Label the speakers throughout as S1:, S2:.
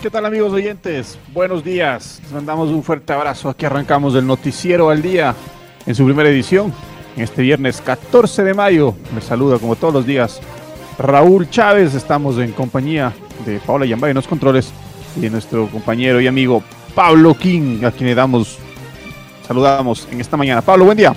S1: ¿Qué tal amigos oyentes? Buenos días. Les mandamos un fuerte abrazo. Aquí arrancamos el noticiero al día en su primera edición. Este viernes 14 de mayo les saluda como todos los días Raúl Chávez. Estamos en compañía de Paola Yambay en los controles y de nuestro compañero y amigo Pablo King, a quien le damos, saludamos en esta mañana. Pablo, buen día.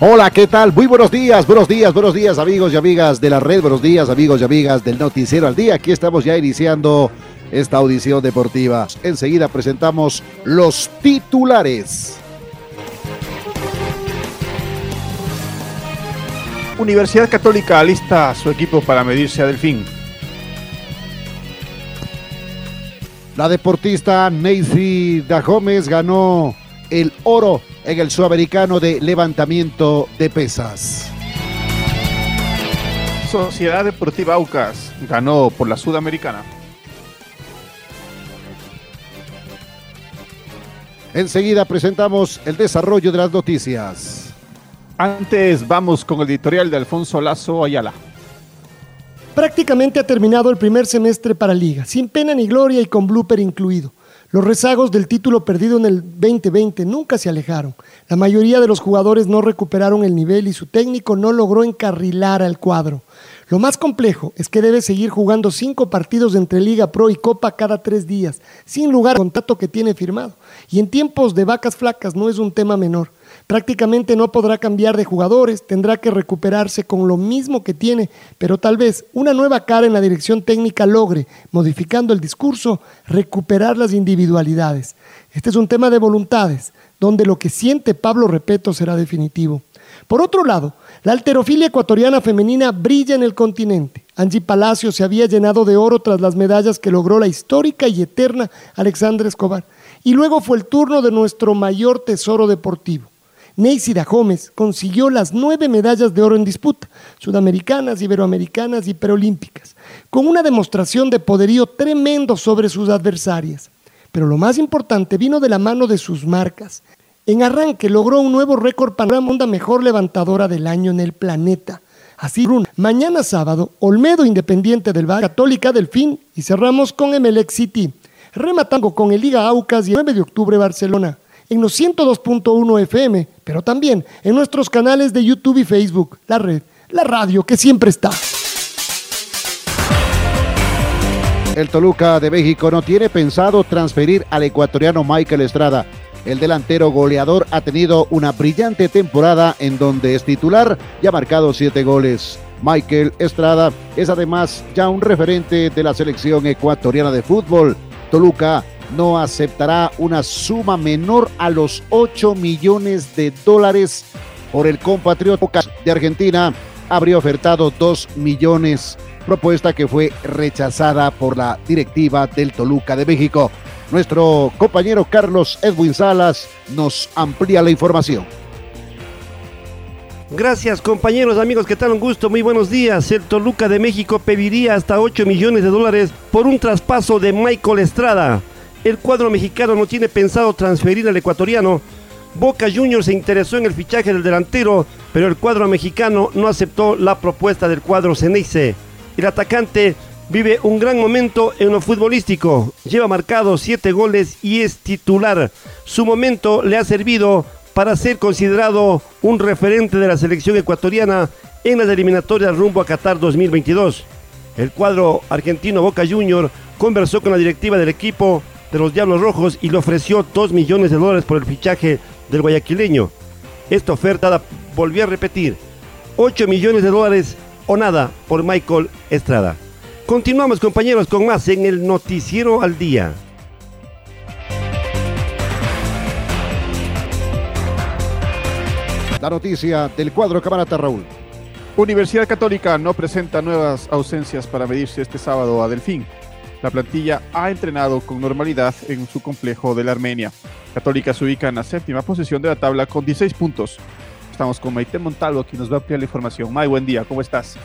S2: Hola, ¿qué tal? Muy buenos días, buenos días, buenos días amigos y amigas de la red, buenos días amigos y amigas del Noticiero al Día. Aquí estamos ya iniciando esta audición deportiva. Enseguida presentamos los titulares.
S1: Universidad Católica alista su equipo para medirse a Delfín.
S2: La deportista Neisy Da Gómez ganó el oro en el sudamericano de levantamiento de pesas.
S1: Sociedad Deportiva Aucas ganó por la Sudamericana.
S2: Enseguida presentamos el desarrollo de las noticias.
S1: Antes vamos con el editorial de Alfonso Lazo Ayala.
S3: Prácticamente ha terminado el primer semestre para Liga, sin pena ni gloria y con blooper incluido. Los rezagos del título perdido en el 2020 nunca se alejaron. La mayoría de los jugadores no recuperaron el nivel y su técnico no logró encarrilar al cuadro. Lo más complejo es que debe seguir jugando cinco partidos entre Liga Pro y Copa cada tres días, sin lugar al contrato que tiene firmado. Y en tiempos de vacas flacas no es un tema menor. Prácticamente no podrá cambiar de jugadores, tendrá que recuperarse con lo mismo que tiene, pero tal vez una nueva cara en la dirección técnica logre, modificando el discurso, recuperar las individualidades. Este es un tema de voluntades, donde lo que siente Pablo Repeto será definitivo. Por otro lado, la alterofilia ecuatoriana femenina brilla en el continente. Angie Palacio se había llenado de oro tras las medallas que logró la histórica y eterna Alexandra Escobar. Y luego fue el turno de nuestro mayor tesoro deportivo. Neisida Gómez consiguió las nueve medallas de oro en disputa, sudamericanas, iberoamericanas y perolímpicas, con una demostración de poderío tremendo sobre sus adversarias. Pero lo más importante vino de la mano de sus marcas, en arranque logró un nuevo récord para la mejor levantadora del año en el planeta. Así, mañana sábado, Olmedo Independiente del Bar, Católica Delfín y cerramos con Emelec City, rematando con el Liga Aucas y el 9 de octubre Barcelona, en los 102.1 FM, pero también en nuestros canales de YouTube y Facebook, la red, la radio que siempre está.
S2: El Toluca de México no tiene pensado transferir al ecuatoriano Michael Estrada el delantero goleador ha tenido una brillante temporada en donde es titular y ha marcado siete goles. Michael Estrada es además ya un referente de la selección ecuatoriana de fútbol. Toluca no aceptará una suma menor a los 8 millones de dólares por el compatriota de Argentina. Habría ofertado 2 millones, propuesta que fue rechazada por la directiva del Toluca de México. Nuestro compañero Carlos Edwin Salas nos amplía la información.
S4: Gracias compañeros, amigos, ¿qué tal? Un gusto, muy buenos días. El Toluca de México pediría hasta 8 millones de dólares por un traspaso de Michael Estrada. El cuadro mexicano no tiene pensado transferir al ecuatoriano. Boca Juniors se interesó en el fichaje del delantero, pero el cuadro mexicano no aceptó la propuesta del cuadro Ceneice. El atacante vive un gran momento en lo futbolístico. Lleva marcado siete goles y es titular. Su momento le ha servido para ser considerado un referente de la selección ecuatoriana en las eliminatorias rumbo a Qatar 2022. El cuadro argentino Boca Junior conversó con la directiva del equipo de los Diablos Rojos y le ofreció 2 millones de dólares por el fichaje del guayaquileño. Esta oferta volvió a repetir 8 millones de dólares o nada por Michael Estrada. Continuamos compañeros con más en el Noticiero al Día.
S2: La noticia del cuadro Camarata Raúl.
S1: Universidad Católica no presenta nuevas ausencias para medirse este sábado a Delfín. La plantilla ha entrenado con normalidad en su complejo de la Armenia. Católica se ubica en la séptima posición de la tabla con 16 puntos. Estamos con Maite Montalvo, quien nos va a ampliar la información. May, buen día, ¿cómo estás?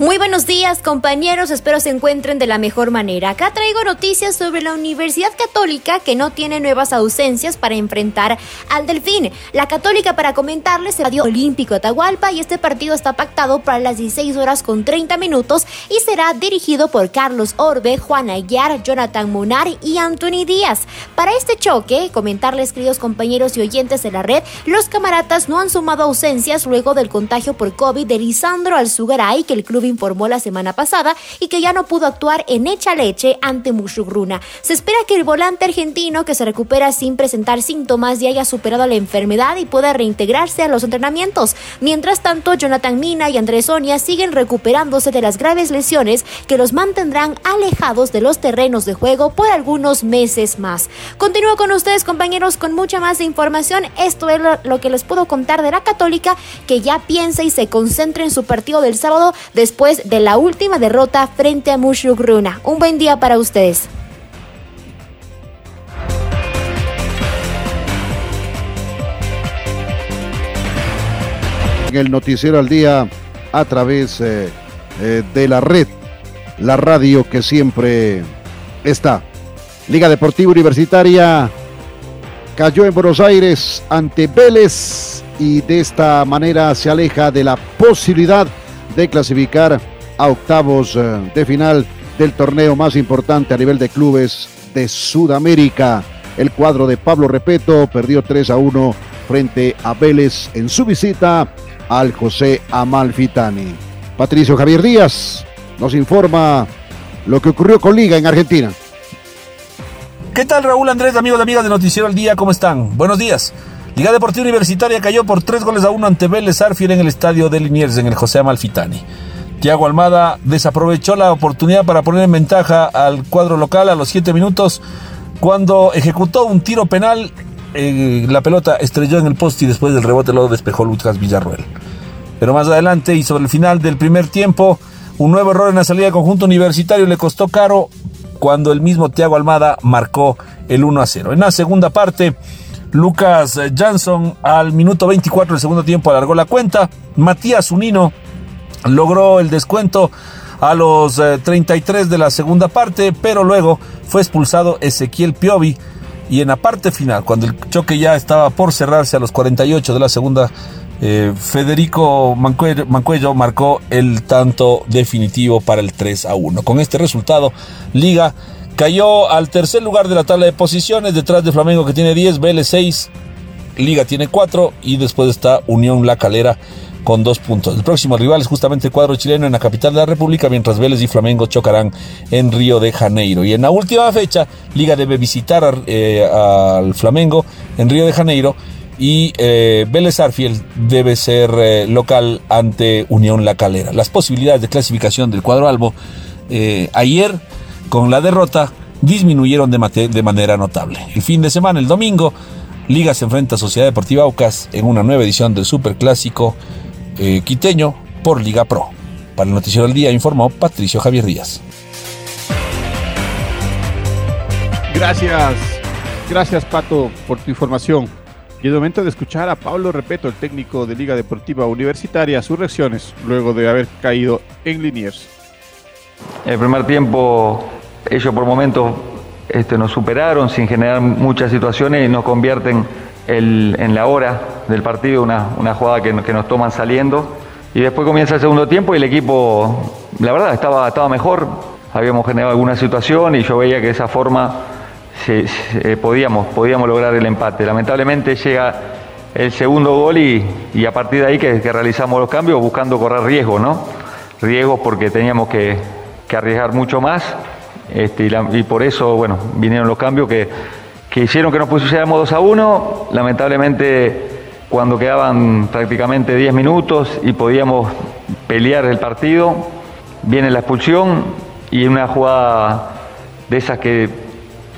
S5: Muy buenos días compañeros, espero se encuentren de la mejor manera. Acá traigo noticias sobre la Universidad Católica que no tiene nuevas ausencias para enfrentar al Delfín. La Católica para comentarles el Estadio Olímpico Atahualpa y este partido está pactado para las 16 horas con 30 minutos y será dirigido por Carlos Orbe, Juan Aguiar, Jonathan Munar y Anthony Díaz. Para este choque, comentarles queridos compañeros y oyentes de la red, los camaratas no han sumado ausencias luego del contagio por COVID de Lisandro Alzugaray que el club informó la semana pasada y que ya no pudo actuar en Echa Leche ante Mushugruna. Se espera que el volante argentino que se recupera sin presentar síntomas ya haya superado la enfermedad y pueda reintegrarse a los entrenamientos. Mientras tanto, Jonathan Mina y Andrés Sonia siguen recuperándose de las graves lesiones que los mantendrán alejados de los terrenos de juego por algunos meses más. Continúo con ustedes, compañeros, con mucha más información. Esto es lo que les puedo contar de la Católica, que ya piensa y se concentra en su partido del sábado después después de la última derrota frente a Mushugruna. Un buen día para ustedes.
S2: En el noticiero al día a través eh, eh, de la red, la radio que siempre está. Liga Deportiva Universitaria cayó en Buenos Aires ante Vélez y de esta manera se aleja de la posibilidad de clasificar a octavos eh, de final del torneo más importante a nivel de clubes de Sudamérica. El cuadro de Pablo Repeto perdió 3 a 1 frente a Vélez en su visita al José Amalfitani. Patricio Javier Díaz nos informa lo que ocurrió con Liga en Argentina.
S6: ¿Qué tal Raúl Andrés, amigos y amigas de Noticiero al Día? ¿Cómo están? Buenos días. Liga Deportiva Universitaria cayó por tres goles a uno ante Vélez Arfiel en el estadio de Liniers en el José Amalfitani. Tiago Almada desaprovechó la oportunidad para poner en ventaja al cuadro local a los siete minutos cuando ejecutó un tiro penal. Eh, la pelota estrelló en el poste y después del rebote lo despejó Lucas Villarruel. Pero más adelante y sobre el final del primer tiempo, un nuevo error en la salida de conjunto universitario le costó caro cuando el mismo Tiago Almada marcó el 1 a 0. En la segunda parte, Lucas Jansson al minuto 24 del segundo tiempo alargó la cuenta. Matías Unino logró el descuento a los 33 eh, de la segunda parte, pero luego fue expulsado Ezequiel Piovi. Y en la parte final, cuando el choque ya estaba por cerrarse a los 48 de la segunda, eh, Federico Mancuello, marcó el tanto definitivo para el 3 a 1. Con este resultado, Liga Cayó al tercer lugar de la tabla de posiciones, detrás de Flamengo que tiene 10, Vélez 6, Liga tiene 4 y después está Unión La Calera con 2 puntos. El próximo rival es justamente el cuadro chileno en la capital de la República, mientras Vélez y Flamengo chocarán en Río de Janeiro. Y en la última fecha, Liga debe visitar eh, al Flamengo en Río de Janeiro y eh, Vélez Arfiel debe ser eh, local ante Unión La Calera. Las posibilidades de clasificación del cuadro albo ayer con la derrota disminuyeron de, de, manera notable. El fin de semana, el domingo, Liga se enfrenta a Sociedad Deportiva Aucas en una nueva edición del Superclásico eh, quiteño por Liga Pro. Para el Noticiero del Día informó Patricio Javier Díaz.
S1: Gracias, gracias Pato por tu información. Y es momento de escuchar a Pablo Repeto, el técnico de Liga Deportiva Universitaria, sus reacciones luego de haber caído en Liniers.
S7: El primer tiempo ellos por momentos este, nos superaron sin generar muchas situaciones y nos convierten en la hora del partido una, una jugada que, nos toman saliendo. Y después comienza el segundo tiempo y el equipo, la verdad, estaba, estaba mejor. Habíamos generado alguna situación y yo veía que de esa forma podíamos, podíamos lograr el empate. Lamentablemente llega el segundo gol y, y a partir de ahí que, que, realizamos los cambios buscando correr riesgo, ¿no? Riesgos porque teníamos que, que arriesgar mucho más este, y, por eso, bueno, vinieron los cambios que, hicieron que nos pusiéramos 2 a 1. Lamentablemente, cuando quedaban prácticamente 10 minutos y podíamos pelear el partido, viene la expulsión y una jugada de esas que,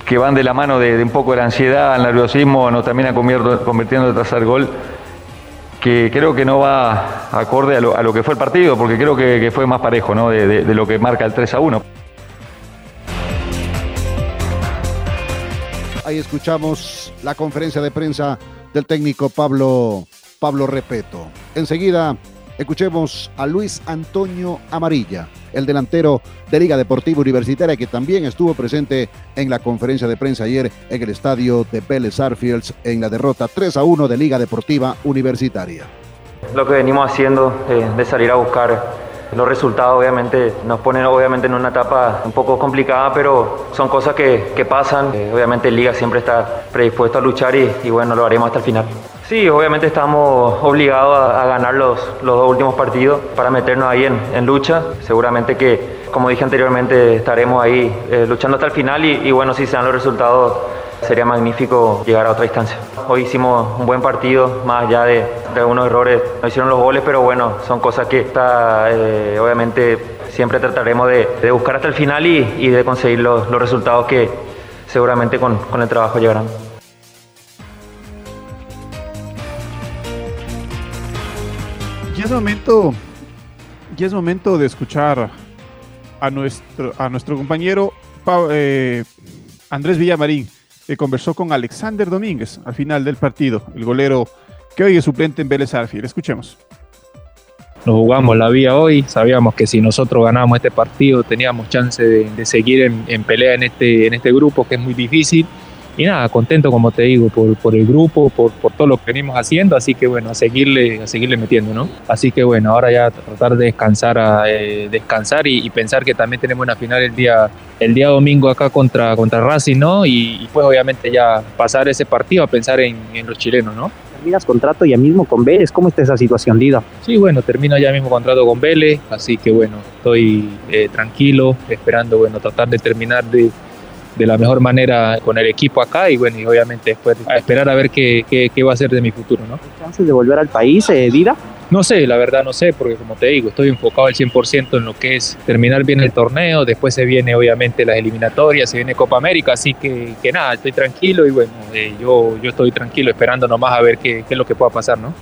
S7: que van de la mano de, un poco de la ansiedad, el nerviosismo, nos termina convirtiendo, convirtiendo en tercer gol que creo que no va acorde a lo, que fue el partido, porque creo que, que fue más parejo ¿no? de- de lo que marca el 3 a 1.
S2: Ahí escuchamos la conferencia de prensa del técnico Pablo, Pablo Repeto. Enseguida escuchemos a Luis Antonio Amarilla, el delantero de Liga Deportiva Universitaria que también estuvo presente en la conferencia de prensa ayer en el estadio de Vélez Arfields en la derrota 3 a 1 de Liga Deportiva Universitaria.
S8: Lo que venimos haciendo eh, de salir a buscar los resultados obviamente nos ponen obviamente en una etapa un poco complicada, pero son cosas que, pasan. Eh, obviamente Liga siempre está predispuesto a luchar y, bueno, lo haremos hasta el final. Sí, obviamente estamos obligados a, ganar los, los dos últimos partidos para meternos ahí en, en lucha. Seguramente que, como dije anteriormente, estaremos ahí eh, luchando hasta el final y, y bueno, si se dan los resultados sería magnífico llegar a otra instancia. Hoy hicimos un buen partido, más allá de, algunos errores, no hicieron los goles, pero bueno, son cosas que está, eh, obviamente siempre trataremos de, buscar hasta el final y, y de conseguir los, resultados que seguramente con, el trabajo llegarán.
S1: Ya es momento, ya es momento de escuchar a nuestro, a nuestro compañero Pa- eh, Andrés Villamarín, que conversó con Alexander Domínguez al final del partido, el golero que hoy es suplente en Vélez Arfield. Escuchemos.
S9: nos jugamos la vía hoy, sabíamos que si nosotros ganábamos este partido teníamos chance de, seguir en, en pelea en este, en este grupo que es muy difícil. Y nada, contento como te digo por, por el grupo, por, por todo lo que venimos haciendo, así que bueno, a seguirle, a seguirle metiendo, ¿no? Así que bueno, ahora ya tratar de descansar, a, eh, descansar y, y pensar que también tenemos una final el día, el día domingo acá contra, contra Racing, ¿no? Y, y pues obviamente ya pasar ese partido a pensar en, en los chilenos, ¿no?
S10: Terminas contrato ya mismo con Vélez. ¿Cómo está esa situación, Dida?
S9: Sí, bueno, termino ya mismo contrato con Vélez, así que bueno, estoy eh, tranquilo, esperando, bueno, tratar de terminar de, de la mejor manera con el equipo acá y bueno, y obviamente después a esperar a ver qué, qué, qué va a ser de mi futuro, ¿no?
S10: ¿Chances de volver al país, eh, Dida?
S9: No sé, la verdad no sé, porque como te digo, estoy enfocado al 100% en lo que es terminar bien el torneo, después se viene obviamente las eliminatorias, se viene Copa América, así que, que nada, estoy tranquilo y bueno, eh, yo, yo estoy tranquilo esperando nomás a ver qué, qué es lo que pueda pasar, ¿no?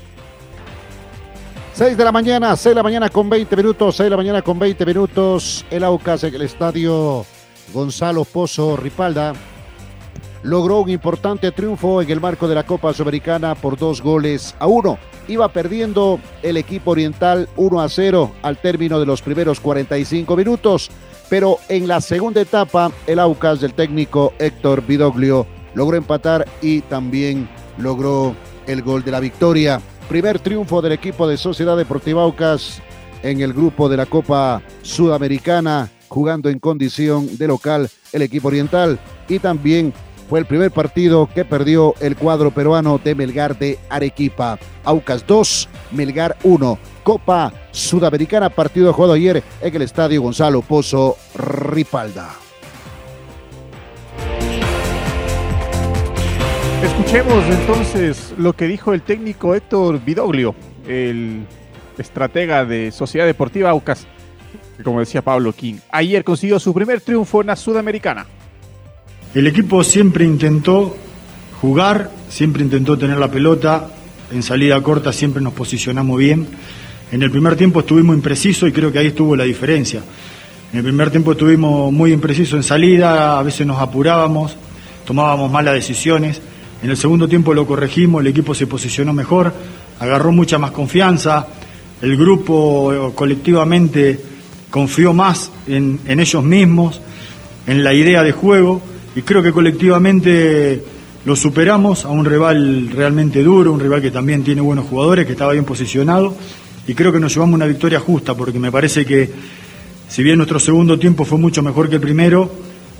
S2: 6 de la mañana, 6 de la mañana con 20 minutos, 6 de la mañana con 20 minutos. El Aucas en el estadio Gonzalo Pozo Ripalda logró un importante triunfo en el marco de la Copa Sudamericana por dos goles a uno. Iba perdiendo el equipo oriental 1 a 0 al término de los primeros 45 minutos, pero en la segunda etapa el Aucas del técnico Héctor Vidoglio logró empatar y también logró el gol de la victoria. Primer triunfo del equipo de Sociedad Deportiva Aucas en el grupo de la Copa Sudamericana, jugando en condición de local el equipo oriental. Y también fue el primer partido que perdió el cuadro peruano de Melgar de Arequipa. Aucas 2, Melgar 1. Copa Sudamericana, partido jugado ayer en el estadio Gonzalo Pozo Ripalda.
S1: Escuchemos entonces lo que dijo el técnico Héctor Vidoglio, el estratega de Sociedad Deportiva Aucas, como decía Pablo King, ayer consiguió su primer triunfo en la Sudamericana.
S11: El equipo siempre intentó jugar, siempre intentó tener la pelota, en salida corta siempre nos posicionamos bien. En el primer tiempo estuvimos imprecisos y creo que ahí estuvo la diferencia. En el primer tiempo estuvimos muy imprecisos en salida, a veces nos apurábamos, tomábamos malas decisiones. En el segundo tiempo lo corregimos, el equipo se posicionó mejor, agarró mucha más confianza, el grupo eh, colectivamente confió más en, ellos mismos, en la idea de juego y creo que colectivamente lo superamos a un rival realmente duro, un rival que también tiene buenos jugadores, que estaba bien posicionado y creo que nos llevamos una victoria justa porque me parece que si bien nuestro segundo tiempo fue mucho mejor que el primero,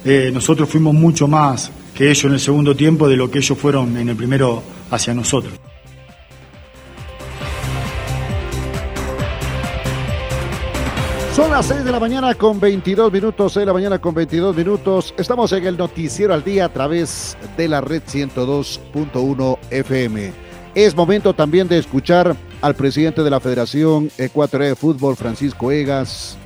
S11: eh, nosotros fuimos mucho más que ellos en el segundo tiempo de lo que ellos fueron en el primero hacia nosotros.
S2: Son las 6 de la mañana con 22 minutos, 6 de la mañana con 22 minutos. Estamos en el noticiero al día a través de la red 102.1 FM. Es momento también de escuchar al presidente de la Federación Ecuatoriana de Fútbol, Francisco Egas,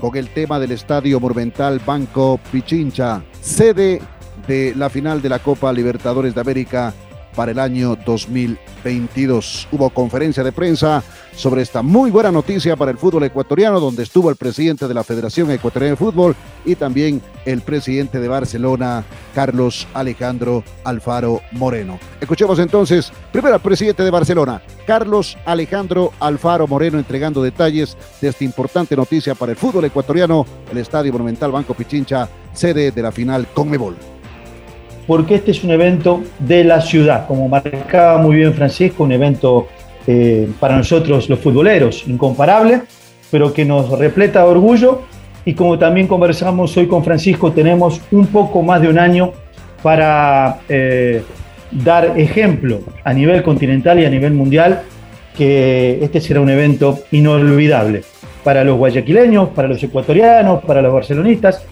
S2: con el tema del Estadio Monumental Banco Pichincha, sede de la final de la Copa Libertadores de América para el año 2022. Hubo conferencia de prensa sobre esta muy buena noticia para el fútbol ecuatoriano, donde estuvo el presidente de la Federación Ecuatoriana de Fútbol y también el presidente de Barcelona, Carlos Alejandro Alfaro Moreno. Escuchemos entonces primero al presidente de Barcelona, Carlos Alejandro Alfaro Moreno, entregando detalles de esta importante noticia para el fútbol ecuatoriano, el Estadio Monumental Banco Pichincha, sede de la final Conmebol
S12: porque este es un evento de la ciudad, como marcaba muy bien Francisco, un evento eh, para nosotros los futboleros incomparable, pero que nos repleta de orgullo. Y como también conversamos hoy con Francisco, tenemos un poco más de un año para eh, dar ejemplo a nivel continental y a nivel mundial que este será un evento inolvidable para los guayaquileños, para los ecuatorianos, para los barcelonistas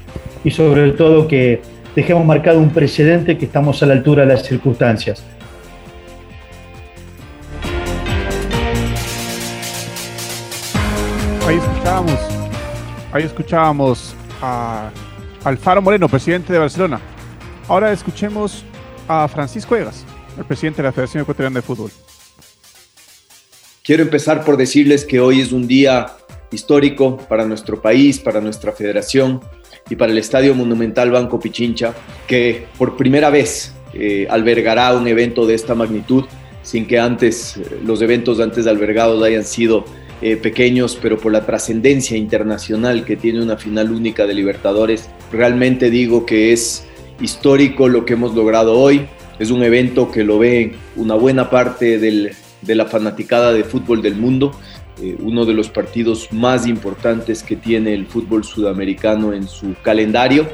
S12: y sobre todo que dejemos marcado un precedente que estamos a la altura de las circunstancias.
S1: Ahí escuchábamos, ahí escuchábamos a Alfaro Moreno, presidente de Barcelona. Ahora escuchemos a Francisco Egas, el presidente de la Federación Ecuatoriana de Fútbol.
S13: Quiero empezar por decirles que hoy es un día histórico para nuestro país, para nuestra federación y para el Estadio Monumental Banco Pichincha, que por primera vez eh, albergará un evento de esta magnitud, sin que antes eh, los eventos antes albergados hayan sido eh, pequeños, pero por la trascendencia internacional que tiene una final única de Libertadores, realmente digo que es histórico lo que hemos logrado hoy. Es un evento que lo ve una buena parte de la fanaticada de fútbol del mundo eh, uno de los partidos más importantes que tiene el fútbol sudamericano en su calendario.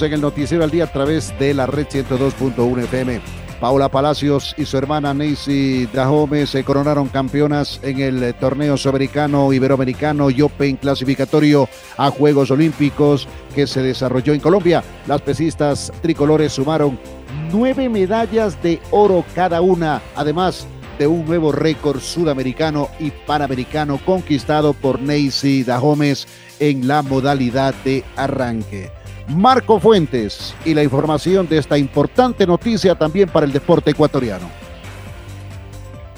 S2: En el noticiero al día a través de la red 102.1 FM. Paula Palacios y su hermana Neisy Dajome se coronaron campeonas en el torneo sudamericano, iberoamericano y Open clasificatorio a Juegos Olímpicos que se desarrolló en Colombia. Las pesistas tricolores sumaron nueve medallas de oro cada una. Además, de un nuevo récord sudamericano y panamericano conquistado por Neisy Dahomes en la modalidad de arranque. Marco Fuentes y la información de esta importante noticia también para el deporte ecuatoriano.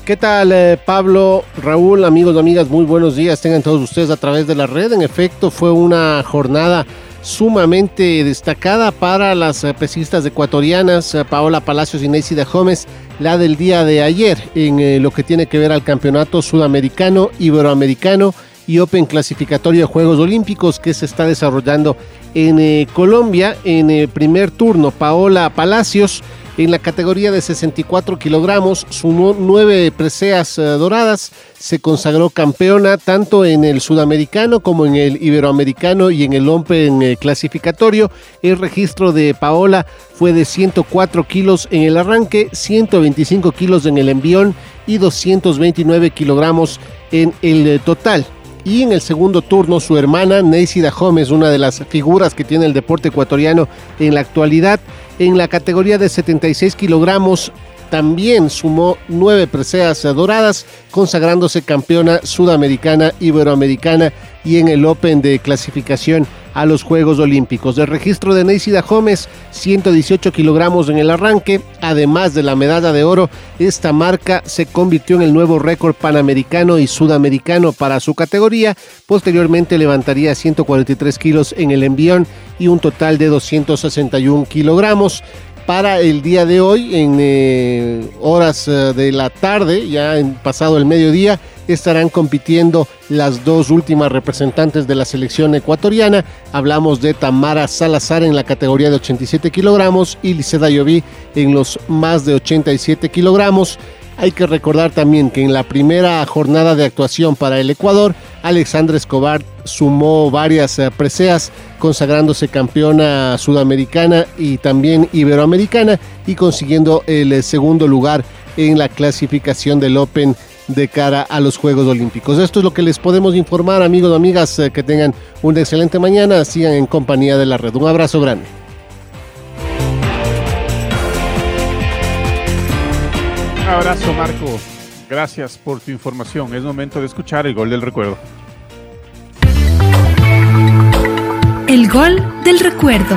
S14: ¿Qué tal, eh, Pablo, Raúl, amigos y amigas? Muy buenos días. Tengan todos ustedes a través de la red. En efecto, fue una jornada sumamente destacada para las eh, pesistas ecuatorianas, eh, Paola Palacios y Neisy de Gómez, la del día de ayer en eh, lo que tiene que ver al campeonato sudamericano, iberoamericano y Open clasificatorio de Juegos Olímpicos que se está desarrollando en Colombia. En el primer turno, Paola Palacios en la categoría de 64 kilogramos sumó nueve preseas eh, doradas, se consagró campeona tanto en el sudamericano como en el iberoamericano y en el Open eh, clasificatorio. El registro de Paola fue de 104 kilos en el arranque, 125 kilos en el envión y 229 kilogramos en el eh, total. Y en el segundo turno, su hermana Neisida Gómez, una de las figuras que tiene el deporte ecuatoriano en la actualidad, en la categoría de 76 kilogramos también sumó nueve preseas doradas, consagrándose campeona sudamericana, iberoamericana y en el Open de clasificación a los Juegos Olímpicos. El registro de Neisida Gómez, 118 kilogramos en el arranque, además de la medalla de oro, esta marca se convirtió en el nuevo récord panamericano y sudamericano para su categoría. Posteriormente levantaría 143 kilos en el envión y un total de 261 kilogramos para el día de hoy, en eh, horas eh, de la tarde, ya en pasado el mediodía, estarán compitiendo las dos últimas representantes de la selección ecuatoriana. Hablamos de Tamara Salazar en la categoría de 87 kilogramos y Liceda Lloví en los más de 87 kilogramos. Hay que recordar también que en la primera jornada de actuación para el Ecuador, Alexandra Escobar sumó varias eh, preseas, consagrándose campeona sudamericana y también iberoamericana y consiguiendo el eh, segundo lugar en la clasificación del Open de cara a los Juegos Olímpicos. Esto es lo que les podemos informar, amigos y amigas, eh, que tengan una excelente mañana, sigan en compañía de la red. Un abrazo grande.
S1: abrazo, Marco. Gracias por tu información. Es momento de escuchar el gol del recuerdo.
S15: El gol del recuerdo.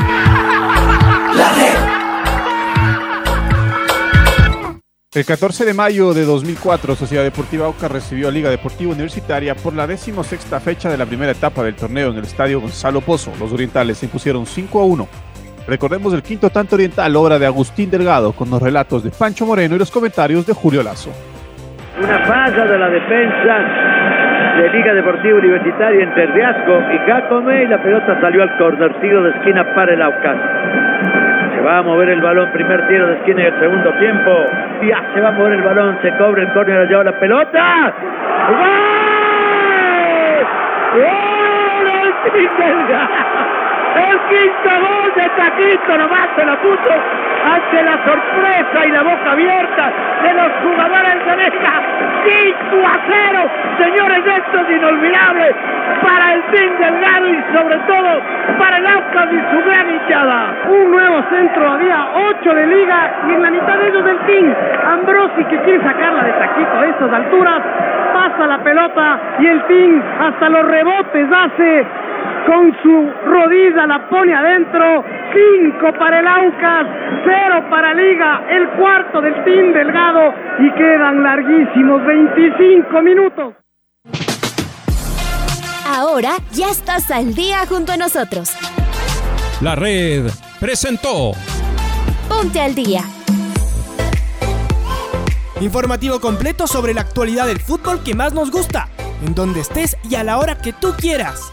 S1: El 14 de mayo de 2004, Sociedad Deportiva Aucas recibió a Liga Deportiva Universitaria por la decimosexta fecha de la primera etapa del torneo en el estadio Gonzalo Pozo. Los orientales se impusieron 5 a 1. Recordemos el quinto tanto oriental, obra de Agustín Delgado, con los relatos de Pancho Moreno y los comentarios de Julio Lazo.
S16: Una falla de la defensa de Liga Deportiva Universitaria entre Riasco y Jacome y la pelota salió al córner, tiro de esquina para el Aucas. Va a mover el balón, primer tiro de esquina en el segundo tiempo. Ya se va a mover el balón, se cobra el córner, allá la pelota. ¡Gol! ¡Gol! El quinto gol de Taquito, nomás se lo puso ante la sorpresa y la boca abierta de los jugadores de Neca. 5 a 0, señores, esto es inolvidable para el Team Delgado y sobre todo para el Aucas y su gran hinchada.
S17: Un nuevo centro, había 8 de liga y en la mitad de ellos del Team. Ambrosi que quiere sacarla de Taquito a estas alturas, pasa la pelota y el Team hasta los rebotes hace con su rodilla la pone adentro. 5 para el Aucas, 0 para Liga, el cuarto del Team Delgado y quedan larguísimos 25 minutos.
S5: Ahora ya estás al día junto a nosotros.
S18: La red presentó
S5: Ponte al día.
S19: Informativo completo sobre la actualidad del fútbol que más nos gusta, en donde estés y a la hora que tú quieras.